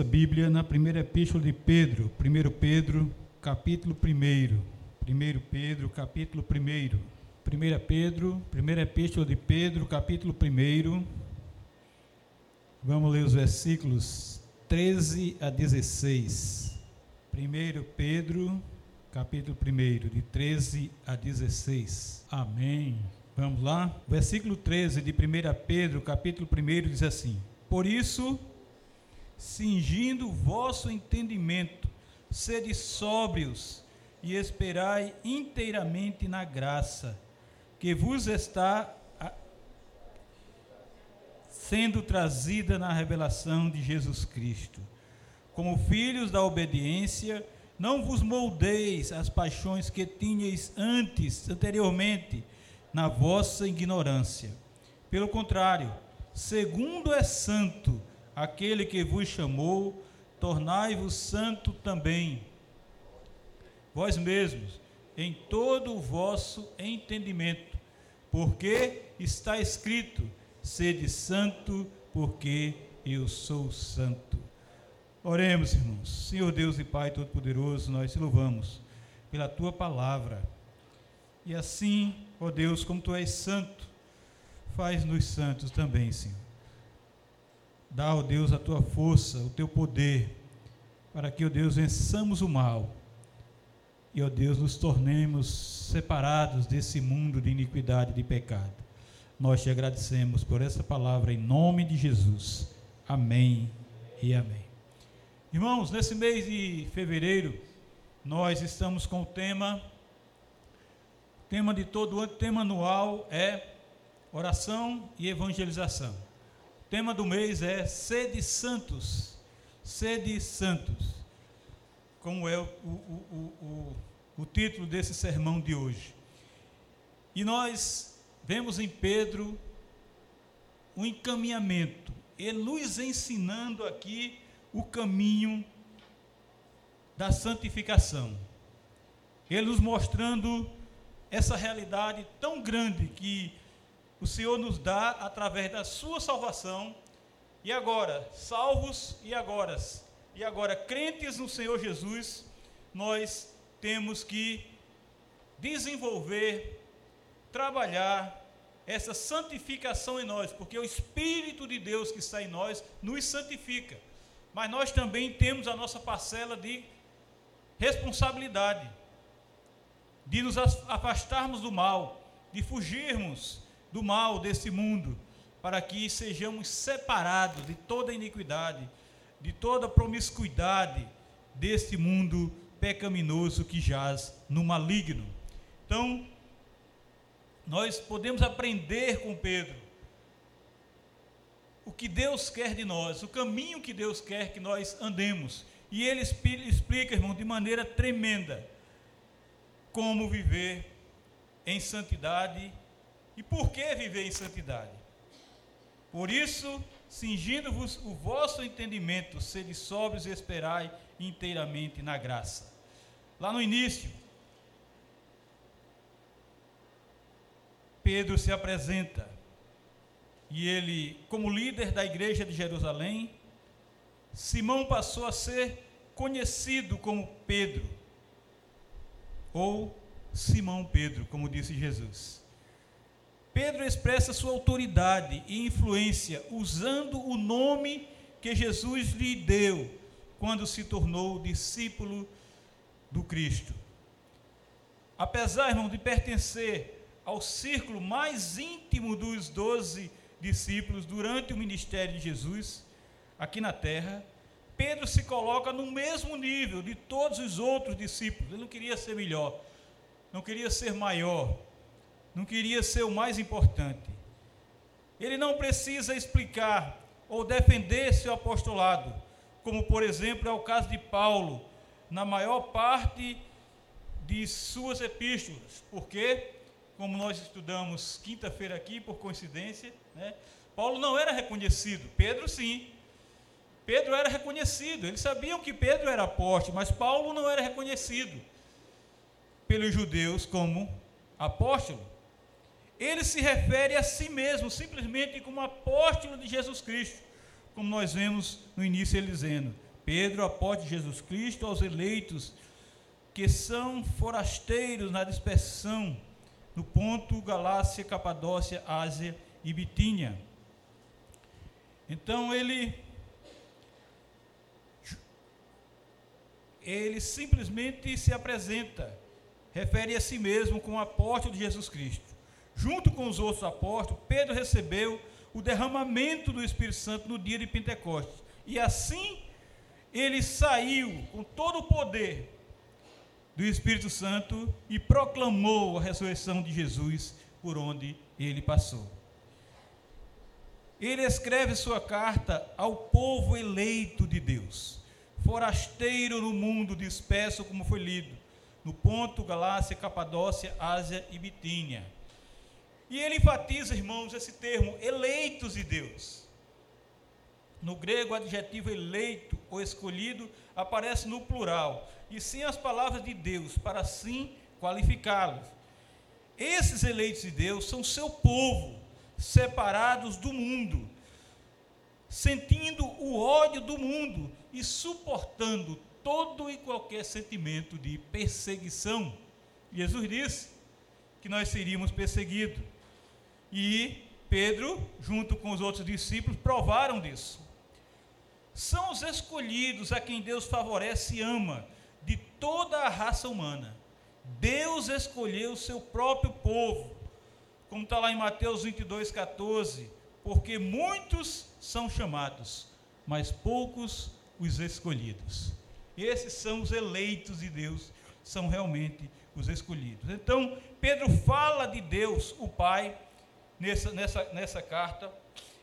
Nossa Bíblia na primeira epístola de Pedro, 1 Pedro, capítulo 1. 1 Pedro, capítulo 1. 1 Pedro, primeira epístola de Pedro, capítulo 1. Vamos ler os versículos 13 a 16. 1 Pedro, capítulo 1, de 13 a 16. Amém. Vamos lá? Versículo 13 de 1 Pedro, capítulo 1, diz assim: Por isso, cingindo o vosso entendimento, sede sóbrios e esperai inteiramente na graça que vos está sendo trazida na revelação de Jesus Cristo. Como filhos da obediência, não vos moldeis as paixões que tinhais antes, anteriormente, na vossa ignorância. Pelo contrário, segundo é santo aquele que vos chamou, tornai-vos santo também. Vós mesmos, em todo o vosso entendimento, porque está escrito: sede santo, porque eu sou santo. Oremos, irmãos. Senhor Deus e Pai Todo-Poderoso, nós te louvamos pela tua palavra. E assim, ó Deus, como tu és santo, faz-nos santos também, Senhor. Dá, ó Deus, a tua força, o teu poder, para que, ó Deus, vençamos o mal e, ó Deus, nos tornemos separados desse mundo de iniquidade e de pecado. Nós te agradecemos por essa palavra em nome de Jesus. Amém e amém. Irmãos, nesse mês de fevereiro, nós estamos com o tema, tema de todo o ano, tema anual é oração e evangelização. Tema do mês é sede santos, sede santos, como é o, o, o, o, o título desse sermão de hoje. E nós vemos em Pedro um encaminhamento, ele nos ensinando aqui o caminho da santificação. Ele nos mostrando essa realidade tão grande que o Senhor nos dá através da sua salvação. E agora, salvos e agora, e agora crentes no Senhor Jesus, nós temos que desenvolver, trabalhar essa santificação em nós, porque o Espírito de Deus que está em nós nos santifica mas nós também temos a nossa parcela de responsabilidade, de nos afastarmos do mal, de fugirmos do mal desse mundo, para que sejamos separados de toda iniquidade, de toda promiscuidade deste mundo pecaminoso que jaz no maligno. Então, nós podemos aprender com Pedro o que Deus quer de nós, o caminho que Deus quer que nós andemos. E ele explica, irmão, de maneira tremenda como viver em santidade e por que viver em santidade. Por isso, cingindo-vos o vosso entendimento, sede sóbrios e esperai inteiramente na graça. Lá no início, Pedro se apresenta e ele, como líder da igreja de Jerusalém, Simão passou a ser conhecido como Pedro, ou Simão Pedro, como disse Jesus. Pedro expressa sua autoridade e influência usando o nome que Jesus lhe deu quando se tornou discípulo do Cristo. Apesar, irmão, de pertencer ao círculo mais íntimo dos doze discípulos durante o ministério de Jesus aqui na terra, Pedro se coloca no mesmo nível de todos os outros discípulos. Ele não queria ser melhor, não queria ser maior, não queria ser o mais importante. Ele não precisa explicar ou defender seu apostolado, como por exemplo é o caso de Paulo, na maior parte de suas epístolas, porque, como nós estudamos quinta-feira aqui, por coincidência, né? Paulo não era reconhecido, Pedro sim. Pedro era reconhecido, eles sabiam que Pedro era apóstolo, mas Paulo não era reconhecido pelos judeus como apóstolo. Ele se refere a si mesmo simplesmente como apóstolo de Jesus Cristo, como nós vemos no início ele dizendo: Pedro, apóstolo de Jesus Cristo, aos eleitos que são forasteiros na dispersão no ponto Galácia, Capadócia, Ásia e Bitínia. Então ele ele simplesmente se apresenta, refere a si mesmo como apóstolo de Jesus Cristo. Junto com os outros apóstolos, Pedro recebeu o derramamento do Espírito Santo no dia de Pentecostes. E assim ele saiu com todo o poder do Espírito Santo e proclamou a ressurreição de Jesus por onde ele passou. Ele escreve sua carta ao povo eleito de Deus, forasteiro no mundo disperso, como foi lido, no Ponto, Galácia, Capadócia, Ásia e Bitínia. E ele enfatiza, irmãos, esse termo, eleitos de Deus. No grego, o adjetivo eleito ou escolhido aparece no plural, e sim as palavras de Deus, para assim qualificá-los. Esses eleitos de Deus são seu povo, separados do mundo, sentindo o ódio do mundo e suportando todo e qualquer sentimento de perseguição. Jesus disse que nós seríamos perseguidos. E Pedro, junto com os outros discípulos, provaram disso. São os escolhidos a quem Deus favorece e ama, de toda a raça humana. Deus escolheu o seu próprio povo, como está lá em Mateus 22, 14, porque muitos são chamados, mas poucos os escolhidos. Esses são os eleitos de Deus, são realmente os escolhidos. Então, Pedro fala de Deus, o Pai, nessa, nessa, nessa carta.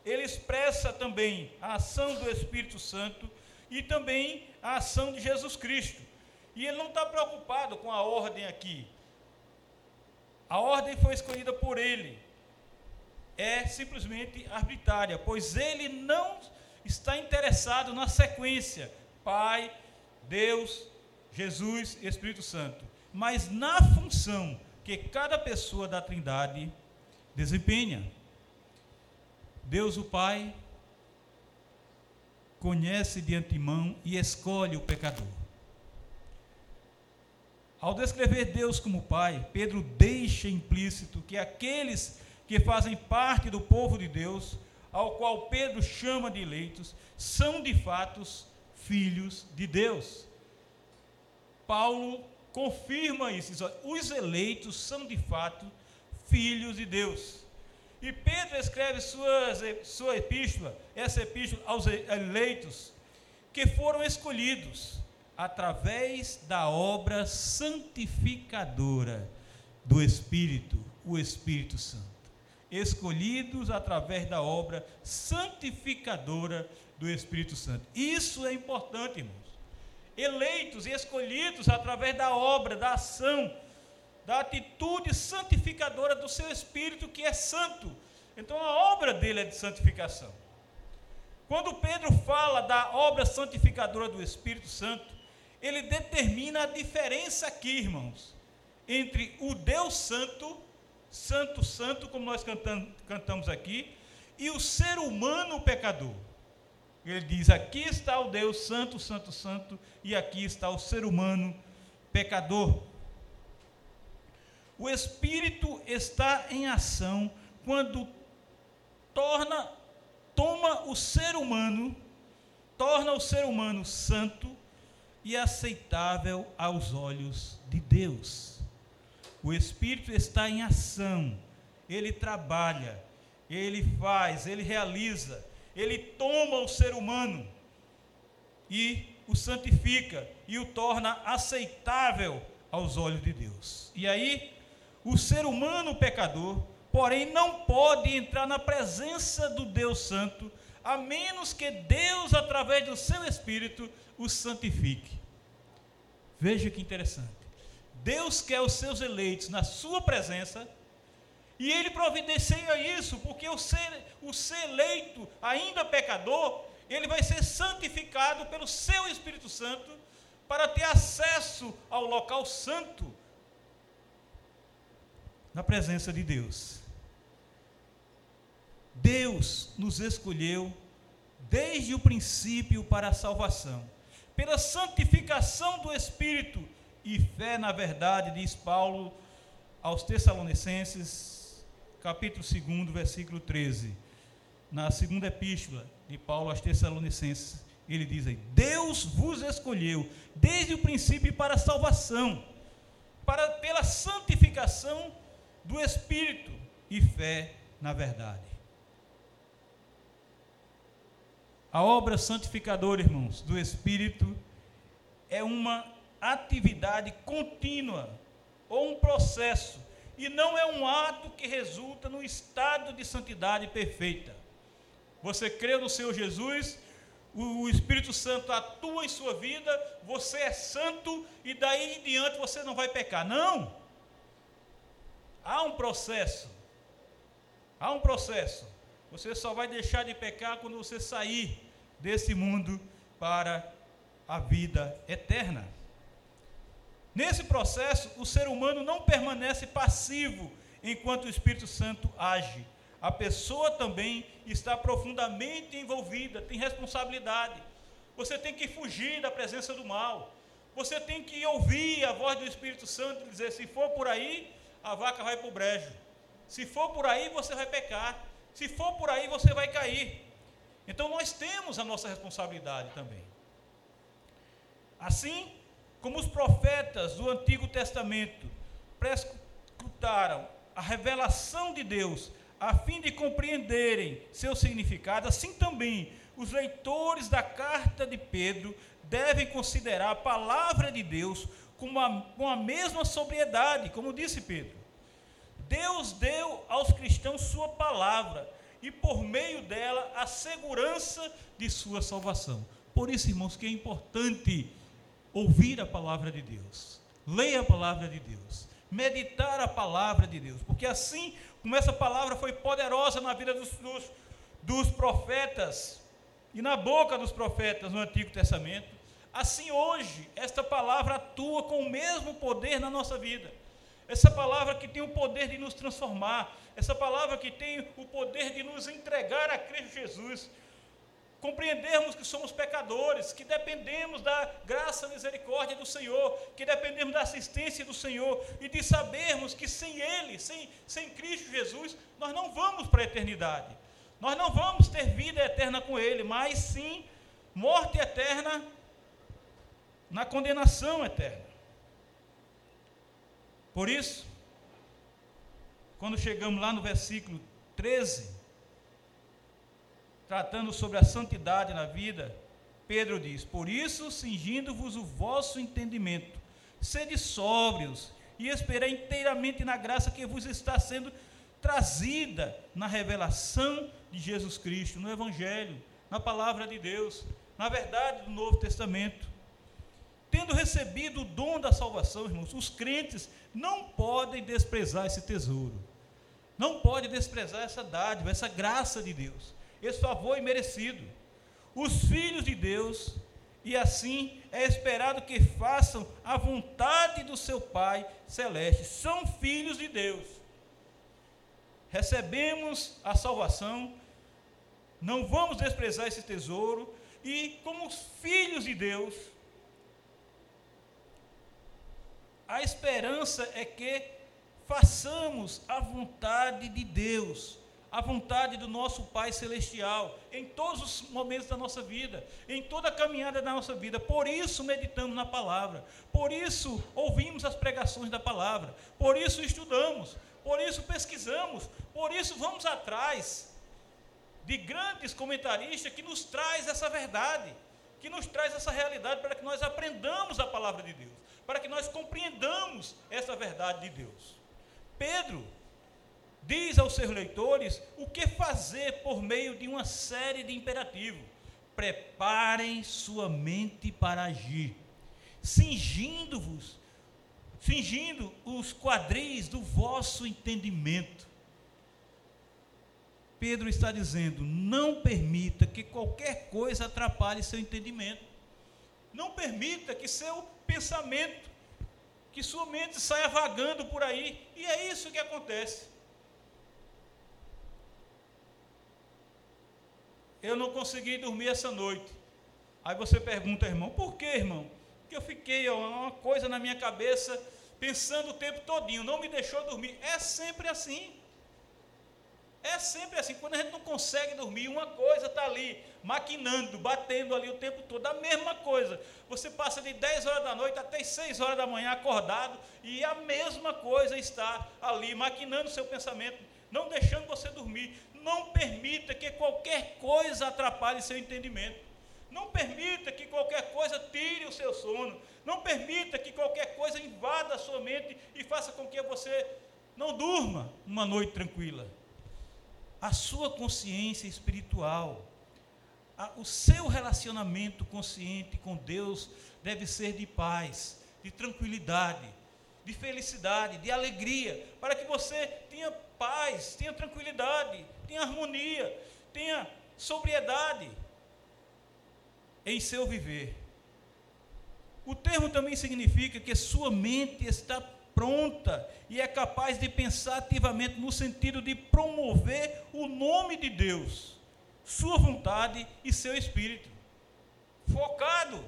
Ele expressa também a ação do Espírito Santo e também a ação de Jesus Cristo. E ele não está preocupado com a ordem aqui. A ordem foi escolhida por ele. É simplesmente arbitrária, pois ele não está interessado na sequência: Pai, Deus, Jesus Espírito Santo, mas na função que cada pessoa da Trindade desempenha. Deus o Pai conhece de antemão e escolhe o pecador. Ao descrever Deus como Pai, Pedro deixa implícito que aqueles que fazem parte do povo de Deus, ao qual Pedro chama de eleitos, são de fato filhos de Deus. Paulo confirma isso, os eleitos são de fato filhos de Deus. E Pedro escreve suas, sua epístola, essa epístola aos eleitos, que foram escolhidos através da obra santificadora do Espírito, o Espírito Santo. Escolhidos através da obra santificadora do Espírito Santo. Isso é importante, irmãos. Eleitos e escolhidos através da obra, da ação, da atitude santificadora do seu Espírito, que é santo. Então a obra dele é de santificação. Quando Pedro fala da obra santificadora do Espírito Santo, ele determina a diferença aqui, irmãos, entre o Deus Santo, Santo, Santo, como nós cantamos, aqui, e o ser humano pecador. Ele diz: aqui está o Deus Santo, Santo, Santo, e aqui está o ser humano pecador. O Espírito está em ação quando torna, toma o ser humano, torna o ser humano santo e aceitável aos olhos de Deus. O Espírito está em ação, ele trabalha, ele faz, ele realiza, ele toma o ser humano e o santifica e o torna aceitável aos olhos de Deus. E aí, o ser humano pecador, porém, não pode entrar na presença do Deus Santo, a menos que Deus, através do seu Espírito, o santifique. Veja que interessante. Deus quer os seus eleitos na sua presença e ele providencia isso, porque o ser, o ser eleito, ainda pecador, ele vai ser santificado pelo seu Espírito Santo para ter acesso ao local santo na presença de Deus. Deus nos escolheu desde o princípio para a salvação, pela santificação do Espírito e fé na verdade, diz Paulo aos Tessalonicenses, capítulo 2, versículo 13. Na segunda epístola de Paulo aos Tessalonicenses, ele diz aí: Deus vos escolheu desde o princípio para a salvação, para pela santificação do Espírito e fé na verdade. A obra santificadora, irmãos, do Espírito é uma atividade contínua ou um processo e não é um ato que resulta no estado de santidade perfeita. Você crê no Senhor Jesus, o Espírito Santo atua em sua vida, você é santo e daí em diante você não vai pecar. Não! Há um processo. Há um processo. Você só vai deixar de pecar quando você sair desse mundo para a vida eterna. Nesse processo, o ser humano não permanece passivo enquanto o Espírito Santo age. A pessoa também está profundamente envolvida, tem responsabilidade. Você tem que fugir da presença do mal. Você tem que ouvir a voz do Espírito Santo e dizer: se for por aí, a vaca vai para o brejo. Se for por aí, você vai pecar. Se for por aí, você vai cair. Então nós temos a nossa responsabilidade também. Assim, como os profetas do Antigo Testamento prescrutaram a revelação de Deus a fim de compreenderem seu significado, assim também os leitores da carta de Pedro devem considerar a palavra de Deus com a, com a mesma sobriedade, como disse Pedro. Deus deu aos cristãos sua palavra e por meio dela a segurança de sua salvação. Por isso, irmãos, que é importante ouvir a palavra de Deus, ler a palavra de Deus, meditar a palavra de Deus, porque assim como essa palavra foi poderosa na vida dos, dos, dos profetas e na boca dos profetas no Antigo Testamento, assim hoje esta palavra atua com o mesmo poder na nossa vida. Essa palavra que tem o poder de nos transformar, essa palavra que tem o poder de nos entregar a Cristo Jesus, compreendermos que somos pecadores, que dependemos da graça e misericórdia do Senhor, que dependemos da assistência do Senhor e de sabermos que sem Ele, sem, sem Cristo Jesus, nós não vamos para a eternidade. Nós não vamos ter vida eterna com Ele, mas sim morte eterna na condenação eterna. Por isso, quando chegamos lá no versículo 13, tratando sobre a santidade na vida, Pedro diz: Por isso, cingindo-vos o vosso entendimento, sede sóbrios e esperai inteiramente na graça que vos está sendo trazida na revelação de Jesus Cristo, no Evangelho, na palavra de Deus, na verdade do Novo Testamento. Tendo recebido o dom da salvação, irmãos, os crentes não podem desprezar esse tesouro, não podem desprezar essa dádiva, essa graça de Deus esse favor imerecido. Os filhos de Deus, e assim é esperado que façam a vontade do seu Pai celeste, são filhos de Deus. Recebemos a salvação, não vamos desprezar esse tesouro, e como filhos de Deus, a esperança é que façamos a vontade de Deus a vontade do nosso Pai Celestial em todos os momentos da nossa vida, em toda a caminhada da nossa vida. Por isso meditamos na palavra, por isso ouvimos as pregações da palavra, por isso estudamos, por isso pesquisamos, por isso vamos atrás de grandes comentaristas que nos traz essa verdade, que nos traz essa realidade para que nós aprendamos a palavra de Deus, para que nós compreendamos essa verdade de Deus. Pedro diz aos seus leitores o que fazer por meio de uma série de imperativos. Preparem sua mente para agir, cingindo-vos, cingindo os quadris do vosso entendimento. Pedro está dizendo: não permita que qualquer coisa atrapalhe seu entendimento. Não permita que seu pensamento, que sua mente saia vagando por aí. E é isso que acontece. eu não consegui dormir essa noite. Aí você pergunta, irmão, por que, irmão? Porque eu fiquei, ó, uma coisa na minha cabeça, pensando o tempo todinho, não me deixou dormir. É sempre assim. É sempre assim, quando a gente não consegue dormir, uma coisa está ali, maquinando, batendo ali o tempo todo, a mesma coisa. Você passa de 10 horas da noite até 6 horas da manhã acordado, e a mesma coisa está ali, maquinando o seu pensamento, não deixando você dormir. Não permita que qualquer coisa atrapalhe seu entendimento. Não permita que qualquer coisa tire o seu sono. Não permita que qualquer coisa invada a sua mente e faça com que você não durma uma noite tranquila a sua consciência espiritual, a, o seu relacionamento consciente com Deus deve ser de paz, de tranquilidade, de felicidade, de alegria, para que você tenha paz, tenha tranquilidade, tenha harmonia, tenha sobriedade em seu viver. O termo também significa que sua mente está pronta e é capaz de pensar ativamente no sentido de promover o nome de Deus, sua vontade e seu espírito. Focado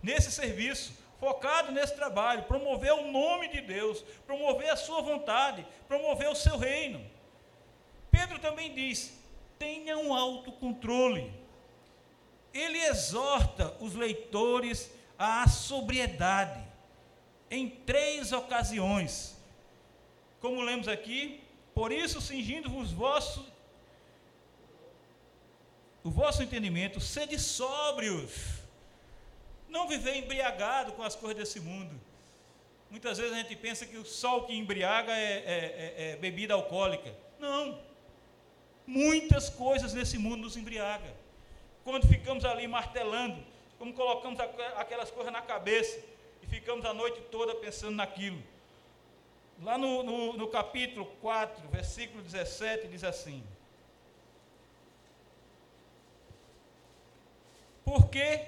nesse serviço, focado nesse trabalho, promover o nome de Deus, promover a sua vontade, promover o seu reino. Pedro também diz: tenha um autocontrole. Ele exorta os leitores à sobriedade em três ocasiões. Como lemos aqui, por isso, cingindo-vos vosso, o vosso entendimento, sede sóbrios, não viver embriagado com as coisas desse mundo. Muitas vezes a gente pensa que o sol que embriaga é, é, é, é bebida alcoólica. Não. Muitas coisas nesse mundo nos embriaga. Quando ficamos ali martelando, como colocamos aquelas coisas na cabeça, ficamos a noite toda pensando naquilo. Lá no, no, no capítulo 4, versículo 17, diz assim: Porque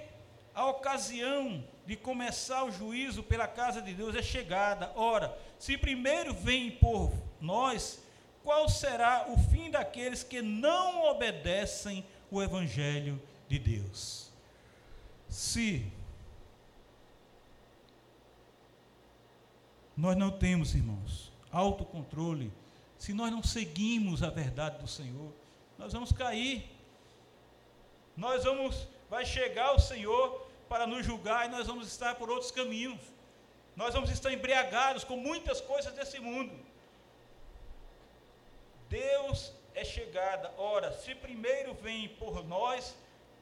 a ocasião de começar o juízo pela casa de Deus é chegada. Ora, se primeiro vem por nós, qual será o fim daqueles que não obedecem o evangelho de Deus? Se Nós não temos, irmãos, autocontrole. Se nós não seguimos a verdade do Senhor, nós vamos cair. Nós vamos, vai chegar o Senhor para nos julgar e nós vamos estar por outros caminhos. Nós vamos estar embriagados com muitas coisas desse mundo. Deus é chegada. Ora, se primeiro vem por nós,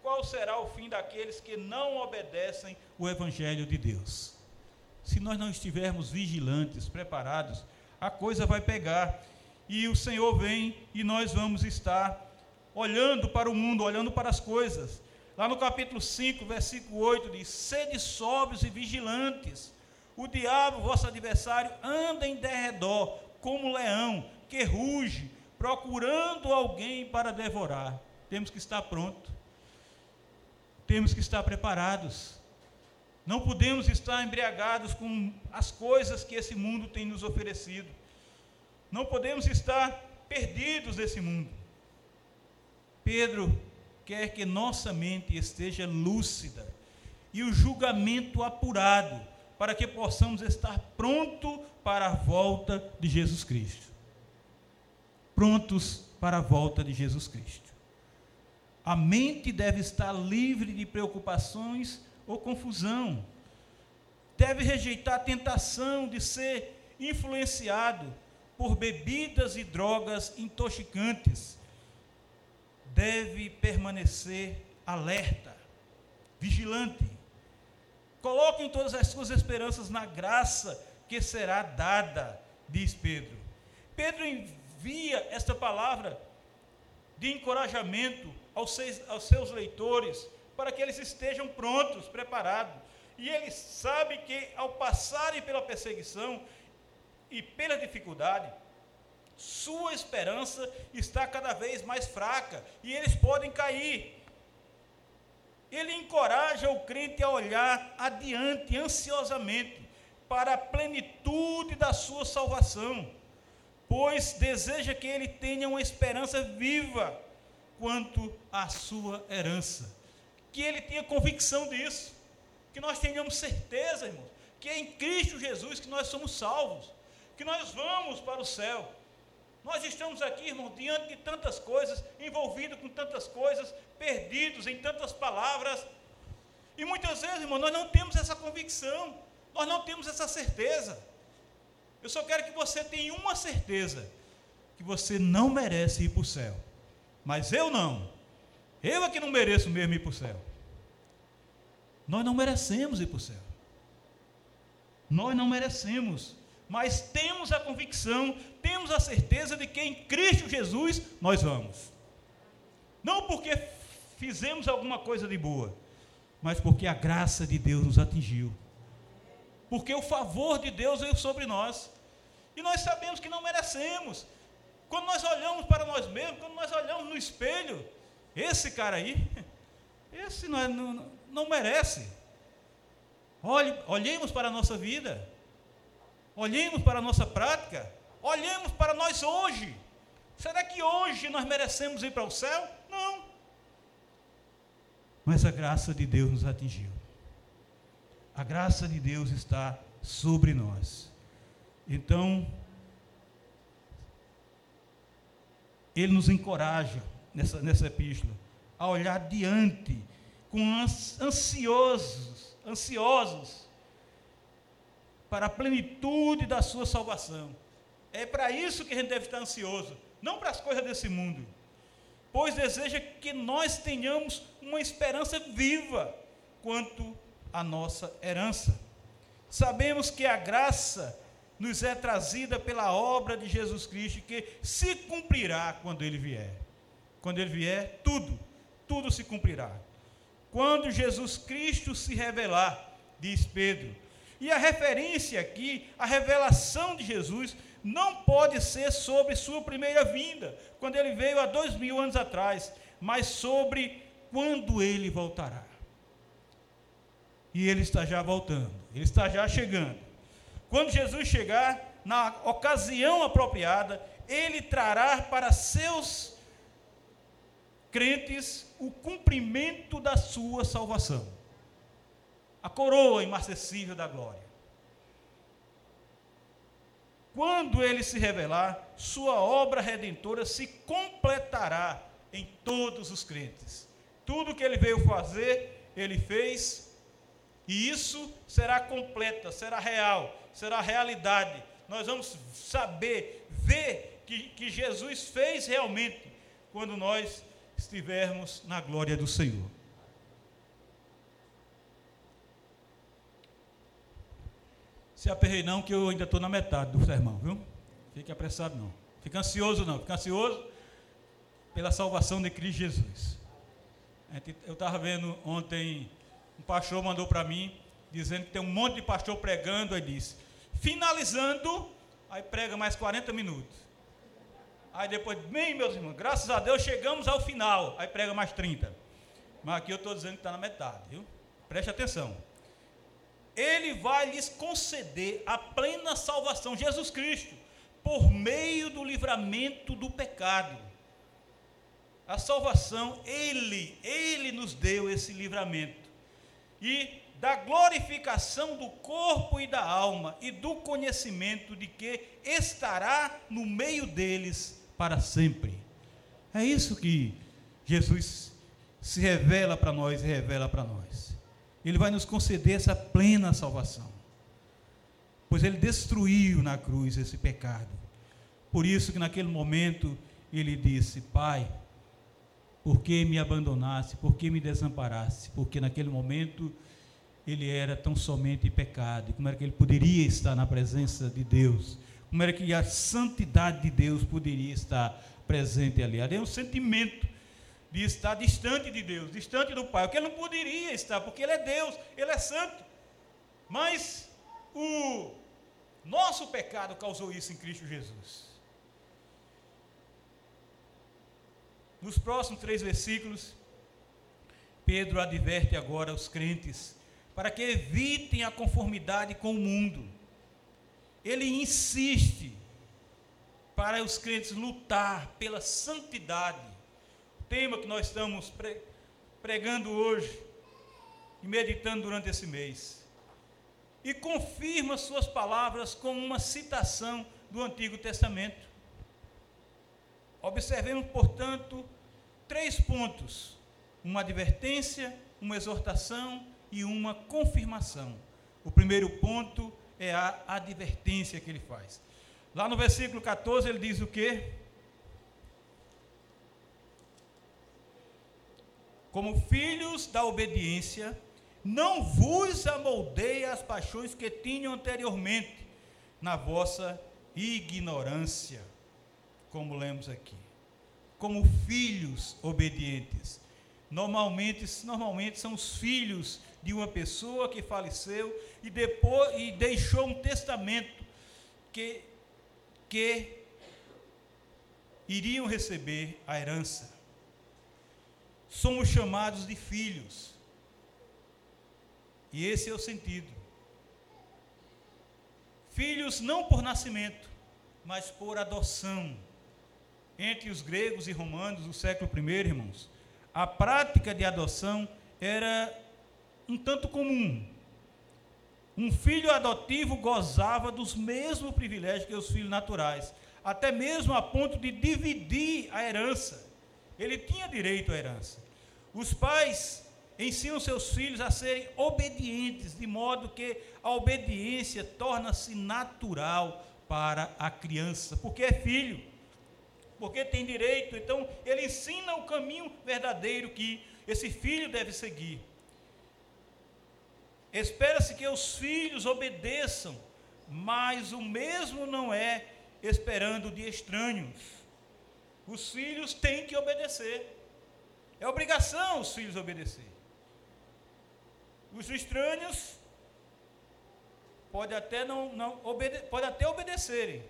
qual será o fim daqueles que não obedecem o Evangelho de Deus? Se nós não estivermos vigilantes, preparados, a coisa vai pegar. E o Senhor vem e nós vamos estar olhando para o mundo, olhando para as coisas. Lá no capítulo 5, versículo 8 diz: Sede sóbrios e vigilantes. O diabo, vosso adversário, anda em derredor, como leão, que ruge, procurando alguém para devorar. Temos que estar prontos. Temos que estar preparados. Não podemos estar embriagados com as coisas que esse mundo tem nos oferecido. Não podemos estar perdidos nesse mundo. Pedro quer que nossa mente esteja lúcida e o julgamento apurado, para que possamos estar pronto para a volta de Jesus Cristo. Prontos para a volta de Jesus Cristo. A mente deve estar livre de preocupações ou confusão. Deve rejeitar a tentação de ser influenciado por bebidas e drogas intoxicantes. Deve permanecer alerta, vigilante. Coloquem todas as suas esperanças na graça que será dada, diz Pedro. Pedro envia esta palavra de encorajamento aos seus, aos seus leitores para que eles estejam prontos, preparados. E ele sabe que ao passarem pela perseguição e pela dificuldade, sua esperança está cada vez mais fraca e eles podem cair. Ele encoraja o crente a olhar adiante ansiosamente para a plenitude da sua salvação, pois deseja que ele tenha uma esperança viva quanto à sua herança. Que ele tenha convicção disso. Que nós tenhamos certeza, irmãos, que é em Cristo Jesus que nós somos salvos, que nós vamos para o céu. Nós estamos aqui, irmão, diante de tantas coisas, envolvidos com tantas coisas, perdidos em tantas palavras. E muitas vezes, irmão, nós não temos essa convicção, nós não temos essa certeza. Eu só quero que você tenha uma certeza: que você não merece ir para o céu. Mas eu não. Eu é que não mereço mesmo ir para o céu. Nós não merecemos ir para o céu. Nós não merecemos. Mas temos a convicção, temos a certeza de que em Cristo Jesus nós vamos. Não porque fizemos alguma coisa de boa, mas porque a graça de Deus nos atingiu. Porque o favor de Deus veio sobre nós. E nós sabemos que não merecemos. Quando nós olhamos para nós mesmos, quando nós olhamos no espelho, esse cara aí, esse não, é, não, não merece. Olhe, olhemos para a nossa vida, olhemos para a nossa prática, olhemos para nós hoje. Será que hoje nós merecemos ir para o céu? Não. Mas a graça de Deus nos atingiu. A graça de Deus está sobre nós. Então, ele nos encoraja nessa, nessa epístola a olhar diante com ansiosos, ansiosos para a plenitude da sua salvação. É para isso que a gente deve estar ansioso, não para as coisas desse mundo. Pois deseja que nós tenhamos uma esperança viva quanto à nossa herança. Sabemos que a graça nos é trazida pela obra de Jesus Cristo, que se cumprirá quando ele vier. Quando ele vier, tudo, tudo se cumprirá. Quando Jesus Cristo se revelar, diz Pedro. E a referência aqui, a revelação de Jesus, não pode ser sobre sua primeira vinda, quando ele veio há dois mil anos atrás, mas sobre quando ele voltará. E ele está já voltando, ele está já chegando. Quando Jesus chegar, na ocasião apropriada, ele trará para seus crentes o cumprimento da sua salvação a coroa imarcessível da glória. Quando ele se revelar, sua obra redentora se completará em todos os crentes. Tudo que ele veio fazer, ele fez, e isso será completa, será real, será realidade. Nós vamos saber, ver que, que Jesus fez realmente quando nós estivermos na glória do Senhor. Se aperrei não, que eu ainda estou na metade do sermão, viu? Fique apressado não. Fica ansioso não, fica ansioso pela salvação de Cristo Jesus. Eu estava vendo ontem, um pastor mandou para mim dizendo que tem um monte de pastor pregando, aí disse, finalizando, aí prega mais 40 minutos. Aí depois, bem, meus irmãos, graças a Deus chegamos ao final, aí prega mais 30. Mas aqui eu estou dizendo que está na metade, viu? Preste atenção. Ele vai lhes conceder a plena salvação, Jesus Cristo, por meio do livramento do pecado. A salvação, Ele, Ele nos deu esse livramento. E da glorificação do corpo e da alma e do conhecimento de que estará no meio deles para sempre. É isso que Jesus se revela para nós e revela para nós. Ele vai nos conceder essa plena salvação. Pois ele destruiu na cruz esse pecado. Por isso que naquele momento ele disse: Pai, por que me abandonaste? Por que me desamparaste? Porque naquele momento ele era tão somente pecado, como era que ele poderia estar na presença de Deus, como era que a santidade de Deus poderia estar presente ali. Ali é um sentimento de estar distante de Deus, distante do Pai, o que ele não poderia estar, porque ele é Deus, ele é santo. Mas o nosso pecado causou isso em Cristo Jesus. Nos próximos três versículos, Pedro adverte agora os crentes para que evitem a conformidade com o mundo. Ele insiste para os crentes lutar pela santidade. O tema que nós estamos pregando hoje e meditando durante esse mês. E confirma suas palavras com uma citação do Antigo Testamento. Observemos, portanto, três pontos: uma advertência, uma exortação e uma confirmação. O primeiro ponto é a advertência que ele faz. Lá no versículo 14 ele diz o quê? Como filhos da obediência, não vos amoldei as paixões que tinham anteriormente na vossa ignorância, como lemos aqui. Como filhos obedientes. Normalmente, normalmente são os filhos de uma pessoa que faleceu e depois e deixou um testamento que que iriam receber a herança. Somos chamados de filhos. E esse é o sentido. Filhos não por nascimento, mas por adoção. Entre os gregos e romanos do século I, irmãos, a prática de adoção era um tanto comum. Um filho adotivo gozava dos mesmos privilégios que os filhos naturais, até mesmo a ponto de dividir a herança. Ele tinha direito à herança. Os pais ensinam seus filhos a serem obedientes, de modo que a obediência torna-se natural para a criança, porque é filho, porque tem direito. Então, ele ensina o caminho verdadeiro que esse filho deve seguir. Espera-se que os filhos obedeçam, mas o mesmo não é esperando de estranhos. Os filhos têm que obedecer. É obrigação os filhos obedecer. Os estranhos podem até não, não obede pode até obedecerem,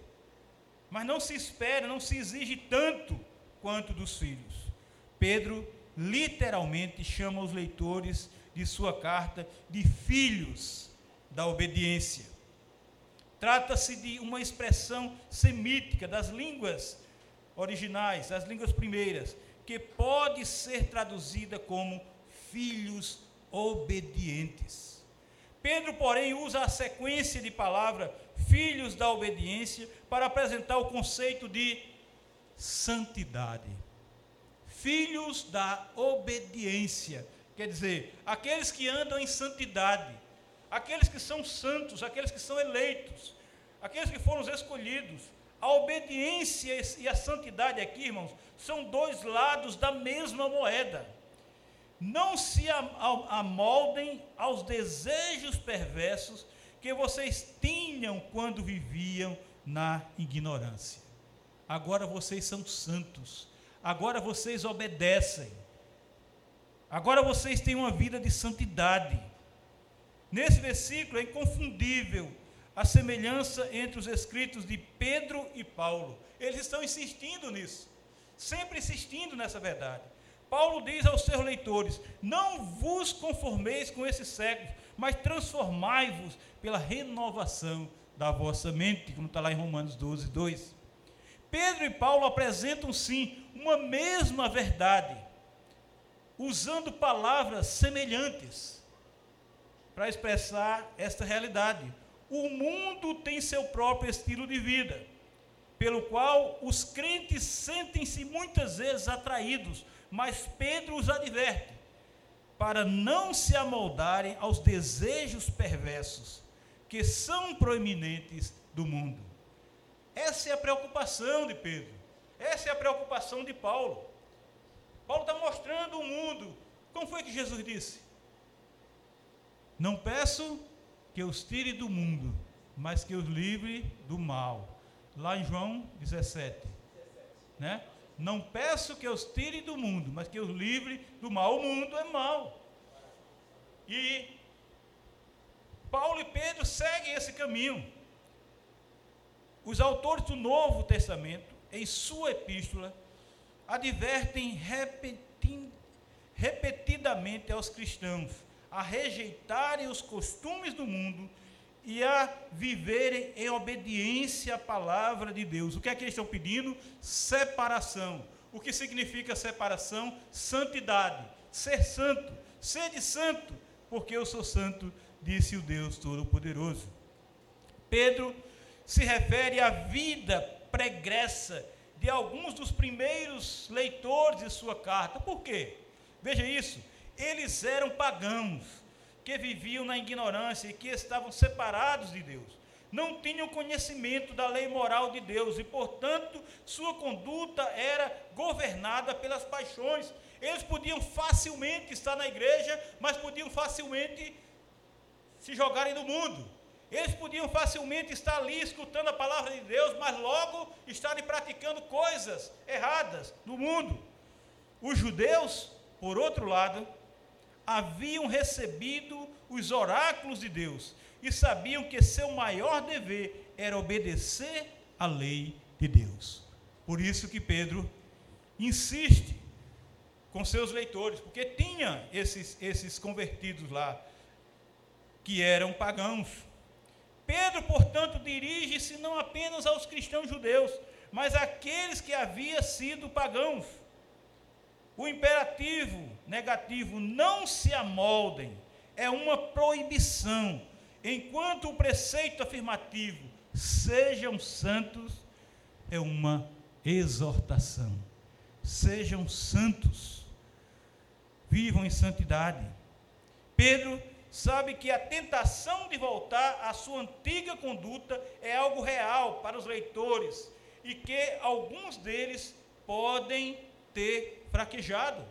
mas não se espera, não se exige tanto quanto dos filhos. Pedro literalmente chama os leitores de sua carta de filhos da obediência. Trata-se de uma expressão semítica das línguas originais, das línguas primeiras, que pode ser traduzida como filhos obedientes. Pedro, porém, usa a sequência de palavra filhos da obediência para apresentar o conceito de santidade. Filhos da obediência Quer dizer, aqueles que andam em santidade, aqueles que são santos, aqueles que são eleitos, aqueles que foram escolhidos. A obediência e a santidade aqui, irmãos, são dois lados da mesma moeda. Não se amoldem aos desejos perversos que vocês tinham quando viviam na ignorância. Agora vocês são santos, agora vocês obedecem. Agora vocês têm uma vida de santidade. Nesse versículo é inconfundível a semelhança entre os escritos de Pedro e Paulo. Eles estão insistindo nisso, sempre insistindo nessa verdade. Paulo diz aos seus leitores: Não vos conformeis com esse século, mas transformai-vos pela renovação da vossa mente, como está lá em Romanos 12, 2. Pedro e Paulo apresentam sim uma mesma verdade usando palavras semelhantes para expressar esta realidade. O mundo tem seu próprio estilo de vida, pelo qual os crentes sentem-se muitas vezes atraídos, mas Pedro os adverte para não se amoldarem aos desejos perversos que são proeminentes do mundo. Essa é a preocupação de Pedro, essa é a preocupação de Paulo. Paulo está mostrando o mundo. Como foi que Jesus disse? Não peço que os tire do mundo, mas que os livre do mal. Lá em João 17. Né? Não peço que os tire do mundo, mas que os livre do mal. O mundo é mal. E Paulo e Pedro seguem esse caminho. Os autores do Novo Testamento, em sua epístola, advertem repetidamente aos cristãos a rejeitarem os costumes do mundo e a viverem em obediência à palavra de Deus. O que é que eles estão pedindo? Separação. o que significa separação? Santidade, ser santo, sede santo, porque eu sou santo, disse o Deus Todo-Poderoso. Pedro se refere à vida pregressa de alguns dos primeiros leitores de sua carta. Por quê? Veja isso, eles eram pagãos, que viviam na ignorância e que estavam separados de Deus não tinham conhecimento da lei moral de Deus e, portanto, sua conduta era governada pelas paixões. Eles podiam facilmente estar na igreja, mas podiam facilmente se jogarem no mundo. Eles podiam facilmente estar ali escutando a palavra de Deus, mas logo estarem praticando coisas erradas no mundo. Os judeus, por outro lado, haviam recebido os oráculos de Deus e sabiam que seu maior dever era obedecer à lei de Deus. Por isso que Pedro insiste com seus leitores, porque tinha esses, esses convertidos lá, que eram pagãos. Pedro, portanto, dirige-se não apenas aos cristãos judeus, mas àqueles que haviam sido pagãos. O imperativo negativo, não se amoldem, é uma proibição enquanto o preceito afirmativo, sejam santos, é uma exortação. Sejam santos, vivam em santidade. Pedro sabe que a tentação de voltar à sua antiga conduta é algo real para os leitores e que alguns deles podem ter fraquejado,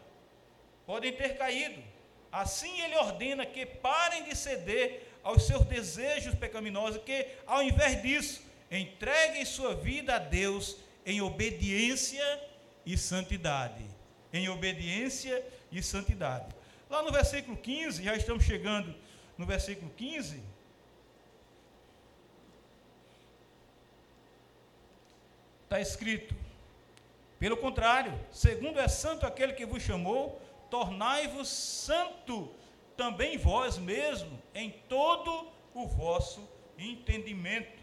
podem ter caído. Assim ele ordena que parem de ceder aos seus desejos pecaminosos, que ao invés disso, entreguem sua vida a Deus em obediência e santidade. Em obediência e santidade. Lá no versículo 15, já estamos chegando no versículo 15. Está escrito: pelo contrário, segundo é santo aquele que vos chamou, tornai-vos santo também vós mesmo, em todo o vosso entendimento.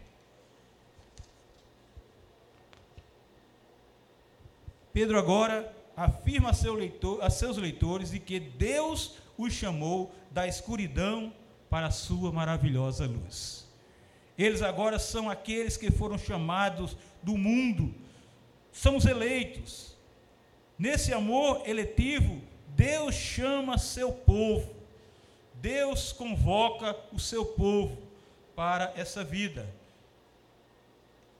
Pedro agora afirma a, seu leitor, a seus leitores de que Deus os chamou da escuridão para a sua maravilhosa luz. Eles agora são aqueles que foram chamados do mundo, são os eleitos. Nesse amor eletivo, Deus chama seu povo. Deus convoca o seu povo para essa vida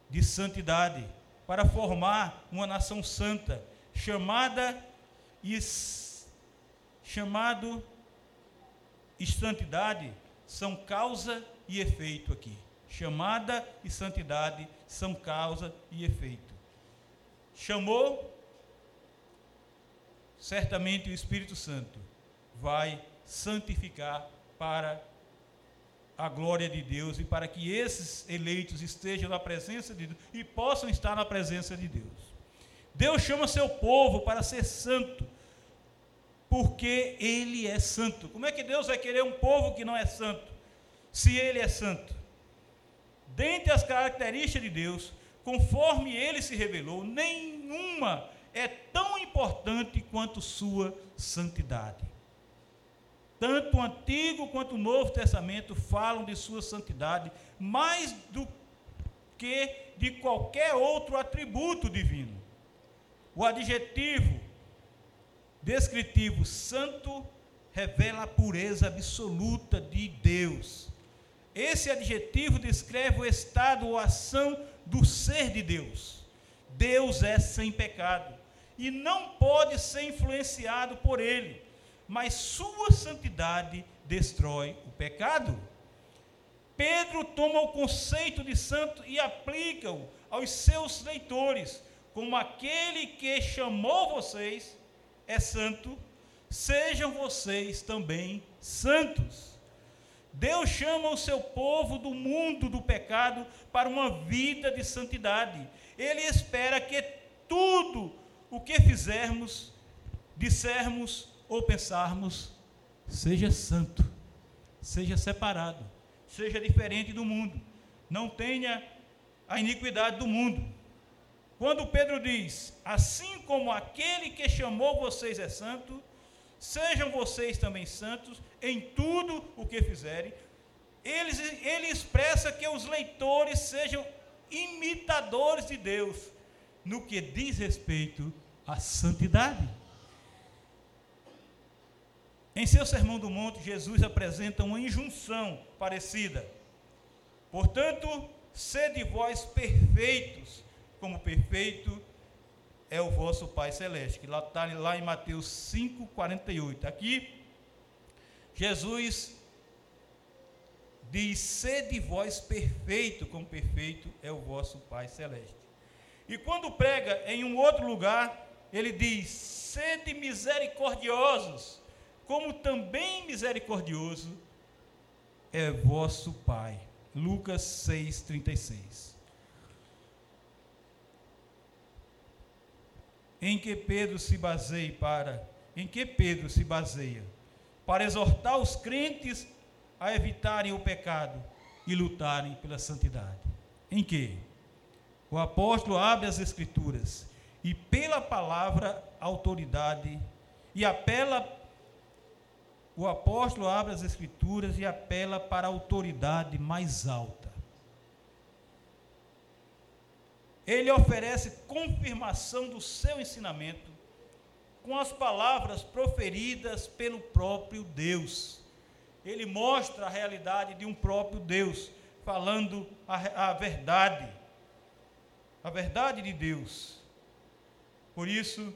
de santidade, para formar uma nação santa, chamada chamado e santidade são causa e efeito aqui. Chamada e santidade são causa e efeito. Chamou certamente o Espírito Santo vai santificar para a glória de Deus e para que esses eleitos estejam na presença de Deus e possam estar na presença de Deus. Deus chama seu povo para ser santo, porque ele é santo. Como é que Deus vai querer um povo que não é santo, se ele é santo? Dentre as características de Deus, conforme ele se revelou, nenhuma é tão importante quanto sua santidade. Tanto o Antigo quanto o Novo Testamento falam de sua santidade mais do que de qualquer outro atributo divino. O adjetivo descritivo santo revela a pureza absoluta de Deus. Esse adjetivo descreve o estado ou ação do ser de Deus. Deus é sem pecado e não pode ser influenciado por ele mas sua santidade destrói o pecado. Pedro toma o conceito de santo e aplica-o aos seus leitores, como aquele que chamou vocês é santo, sejam vocês também santos. Deus chama o seu povo do mundo do pecado para uma vida de santidade. Ele espera que tudo o que fizermos, dissermos ou pensarmos, seja santo, seja separado, seja diferente do mundo, não tenha a iniquidade do mundo. Quando Pedro diz: Assim como aquele que chamou vocês é santo, sejam vocês também santos em tudo o que fizerem. Ele, ele expressa que os leitores sejam imitadores de Deus no que diz respeito à santidade. Em seu Sermão do Monte, Jesus apresenta uma injunção parecida. Portanto, sede vós perfeitos, como perfeito é o vosso Pai Celeste. Que lá está lá em Mateus 5,48. Aqui, Jesus diz: sede vós perfeito, como perfeito é o vosso Pai Celeste. E quando prega em um outro lugar, ele diz: sede misericordiosos, como também misericordioso é vosso Pai. Lucas 6,36. Em que Pedro se baseia para, em que Pedro se baseia? Para exortar os crentes a evitarem o pecado e lutarem pela santidade. Em que? O apóstolo abre as escrituras e pela palavra autoridade e apela o apóstolo abre as escrituras e apela para a autoridade mais alta. Ele oferece confirmação do seu ensinamento com as palavras proferidas pelo próprio Deus. Ele mostra a realidade de um próprio Deus, falando a, a verdade, a verdade de Deus. Por isso,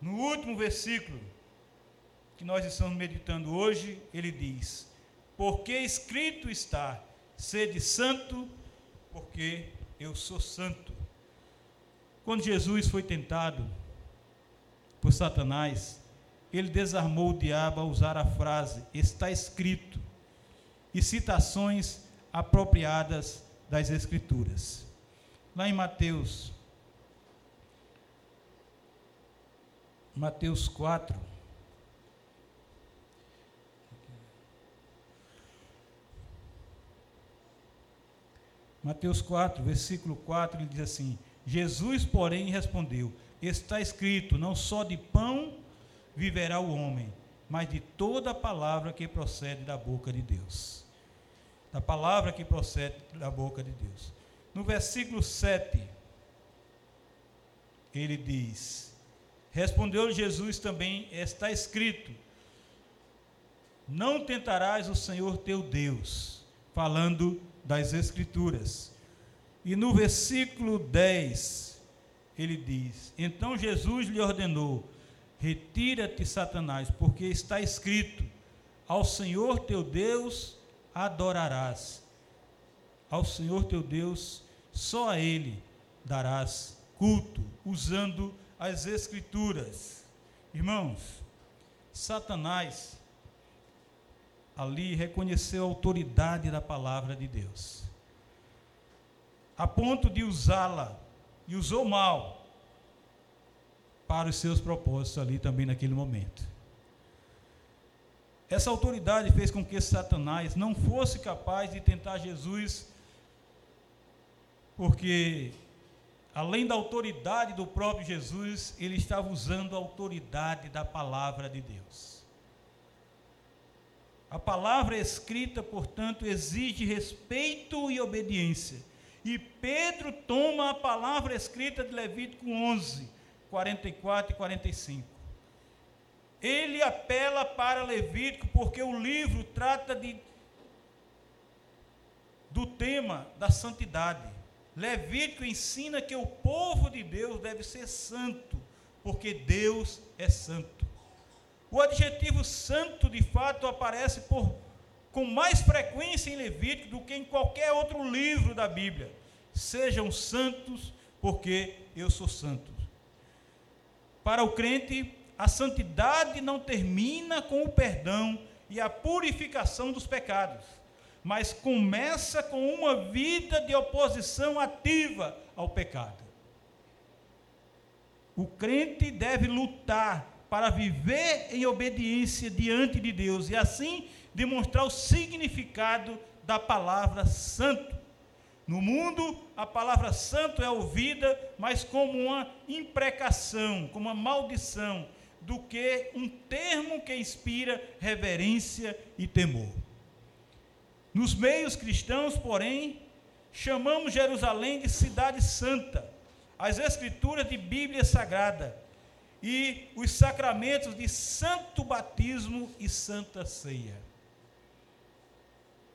no último versículo que nós estamos meditando hoje, ele diz: Porque escrito está, sede santo, porque eu sou santo. Quando Jesus foi tentado por Satanás, ele desarmou o diabo ao usar a frase está escrito e citações apropriadas das Escrituras. Lá em Mateus, Mateus 4, Mateus 4, versículo 4, ele diz assim: Jesus, porém, respondeu: Está escrito, não só de pão viverá o homem, mas de toda a palavra que procede da boca de Deus. Da palavra que procede da boca de Deus. No versículo 7, ele diz: Respondeu Jesus também: Está escrito, não tentarás o Senhor teu Deus, falando das Escrituras. E no versículo 10, ele diz: Então Jesus lhe ordenou: Retira-te, Satanás, porque está escrito: Ao Senhor teu Deus adorarás. Ao Senhor teu Deus, só a Ele darás culto, usando as Escrituras. Irmãos, Satanás ali reconheceu a autoridade da palavra de Deus, a ponto de usá-la, e usou mal, para os seus propósitos ali também naquele momento. Essa autoridade fez com que Satanás não fosse capaz de tentar Jesus, porque, além da autoridade do próprio Jesus, ele estava usando a autoridade da palavra de Deus. A palavra escrita, portanto, exige respeito e obediência. E Pedro toma a palavra escrita de Levítico 11, 44 e 45. Ele apela para Levítico porque o livro trata de, do tema da santidade. Levítico ensina que o povo de Deus deve ser santo, porque Deus é santo. O adjetivo santo, de fato, aparece por, com mais frequência em Levítico do que em qualquer outro livro da Bíblia. Sejam santos, porque eu sou santo. Para o crente, a santidade não termina com o perdão e a purificação dos pecados, mas começa com uma vida de oposição ativa ao pecado. O crente deve lutar para viver em obediência diante de Deus e assim demonstrar o significado da palavra santo. No mundo, a palavra santo é ouvida, mas como uma imprecação, como uma maldição, do que um termo que inspira reverência e temor. Nos meios cristãos, porém, chamamos Jerusalém de cidade santa. As escrituras de Bíblia Sagrada e os sacramentos de santo batismo e santa ceia.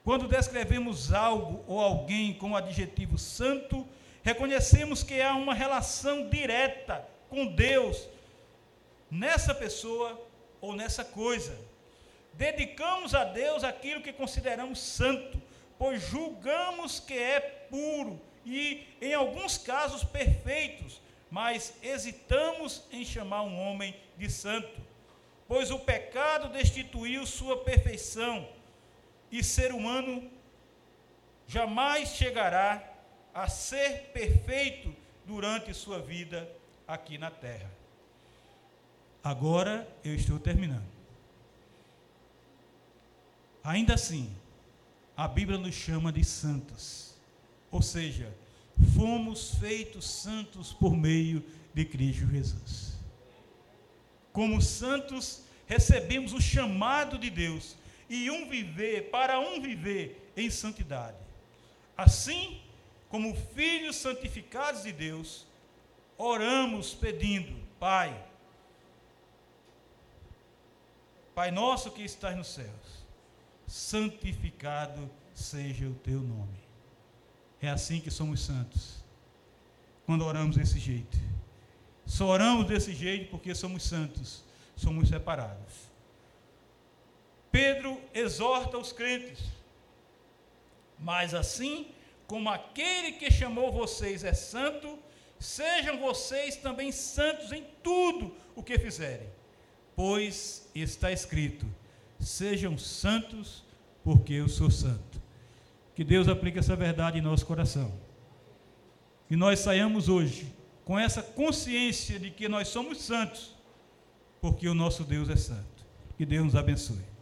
Quando descrevemos algo ou alguém com o adjetivo santo, reconhecemos que há uma relação direta com Deus nessa pessoa ou nessa coisa. Dedicamos a Deus aquilo que consideramos santo, pois julgamos que é puro e, em alguns casos, perfeitos, mas hesitamos em chamar um homem de santo, pois o pecado destituiu sua perfeição e ser humano jamais chegará a ser perfeito durante sua vida aqui na terra. Agora eu estou terminando. Ainda assim, a Bíblia nos chama de santos, ou seja, fomos feitos santos por meio de Cristo Jesus. Como santos, recebemos o chamado de Deus e um viver, para um viver em santidade. Assim, como filhos santificados de Deus, oramos pedindo, Pai, Pai nosso que estás nos céus, santificado seja o teu nome. É assim que somos santos. Quando oramos desse jeito. Só oramos desse jeito porque somos santos, somos separados. Pedro exorta os crentes, mas assim como aquele que chamou vocês é santo, sejam vocês também santos em tudo o que fizerem, pois está escrito: sejam santos, porque eu sou santo. Que Deus aplique essa verdade em nosso coração. E nós saiamos hoje com essa consciência de que nós somos santos, porque o nosso Deus é santo. Que Deus nos abençoe.